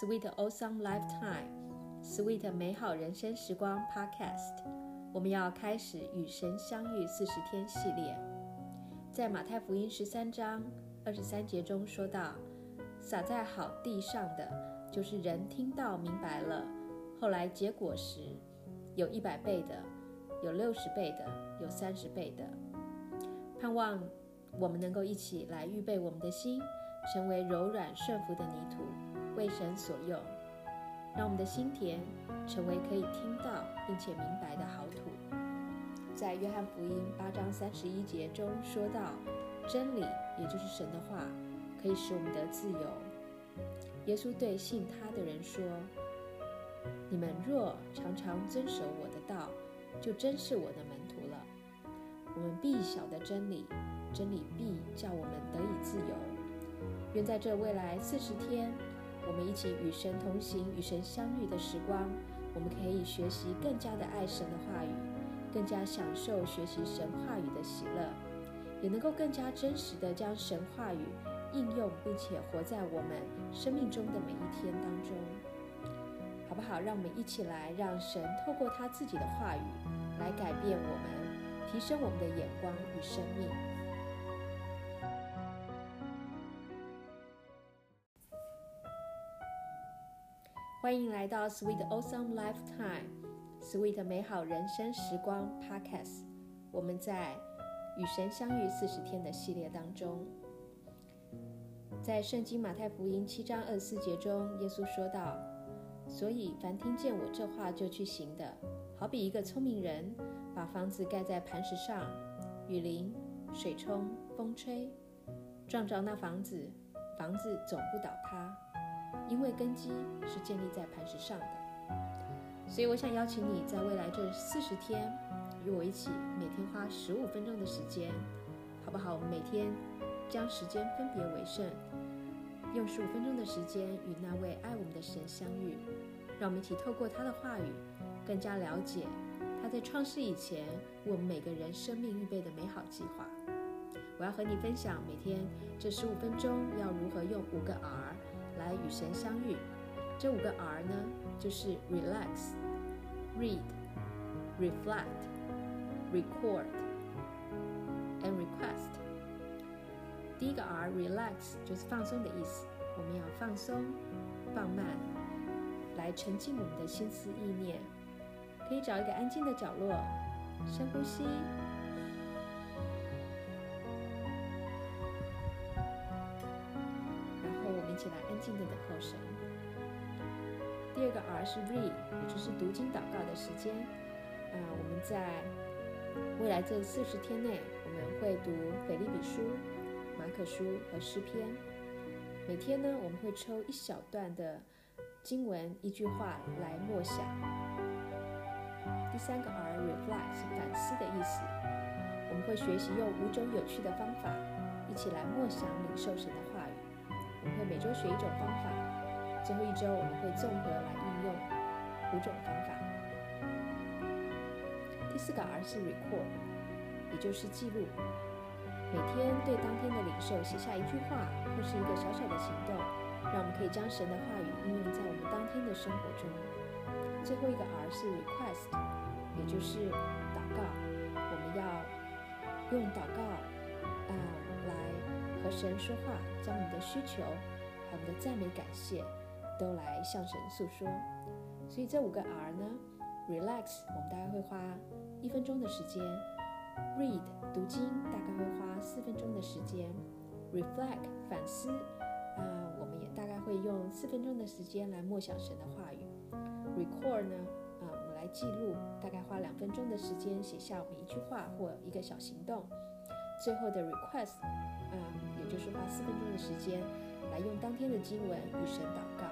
Sweet Awesome Lifetime，Sweet 美好人生时光 Podcast。我们要开始与神相遇四十天系列。在马太福音十三章二十三节中说到，撒在好地上的，就是人听到明白了，后来结果时，有一百倍的，有六十倍的，有三十倍的。盼望我们能够一起来预备我们的心。成为柔软顺服的泥土，为神所用，让我们的心田成为可以听到并且明白的好土。在约翰福音八章三十一节中说到，真理也就是神的话，可以使我们得自由。耶稣对信他的人说：“你们若常常遵守我的道，就真是我的门徒了。我们必晓得真理，真理必叫我们得以自由。”愿在这未来四十天，我们一起与神同行、与神相遇的时光，我们可以学习更加的爱神的话语，更加享受学习神话语的喜乐，也能够更加真实的将神话语应用，并且活在我们生命中的每一天当中，好不好？让我们一起来，让神透过他自己的话语来改变我们，提升我们的眼光与生命。欢迎来到 Sweet Awesome Lifetime，Sweet 美好人生时光 Podcast。我们在与神相遇四十天的系列当中，在圣经马太福音七章二十四节中，耶稣说道：“所以凡听见我这话就去行的，好比一个聪明人，把房子盖在磐石上，雨淋、水冲、风吹，撞着那房子，房子总不倒塌。”因为根基是建立在磐石上的，所以我想邀请你在未来这四十天，与我一起每天花十五分钟的时间，好不好？我们每天将时间分别为圣，用十五分钟的时间与那位爱我们的神相遇，让我们一起透过他的话语，更加了解他在创世以前为我们每个人生命预备的美好计划。我要和你分享每天这十五分钟要如何用五个 R。来与神相遇，这五个 R 呢，就是 relax、read、reflect、record and request。第一个 R relax 就是放松的意思，我们要放松、放慢，来沉浸我们的心思意念。可以找一个安静的角落，深呼吸。起来，安静的等候神。第二个 R 是 Read，也就是读经祷告的时间。啊，我们在未来这四十天内，我们会读腓立比书、马可书和诗篇。每天呢，我们会抽一小段的经文，一句话来默想。第三个 R Reflect 是反思的意思。我们会学习用五种有趣的方法，一起来默想领受神的话语。我们会每周学一种方法，最后一周我们会综合来应用五种方法。第四个 R 是 Record，也就是记录。每天对当天的领受写下一句话或是一个小小的行动，让我们可以将神的话语应用在我们当天的生活中。最后一个 R 是 Request，也就是祷告。我们要用祷告。神说话，将我们的需求、和我们的赞美、感谢都来向神诉说。所以这五个 R 呢，Relax，我们大概会花一分钟的时间；Read，读经，大概会花四分钟的时间；Reflect，反思，啊，我们也大概会用四分钟的时间来默想神的话语；Record 呢，啊，我们来记录，大概花两分钟的时间写下我们一句话或一个小行动。最后的 Request，啊。就是花四分钟的时间，来用当天的经文与神祷告。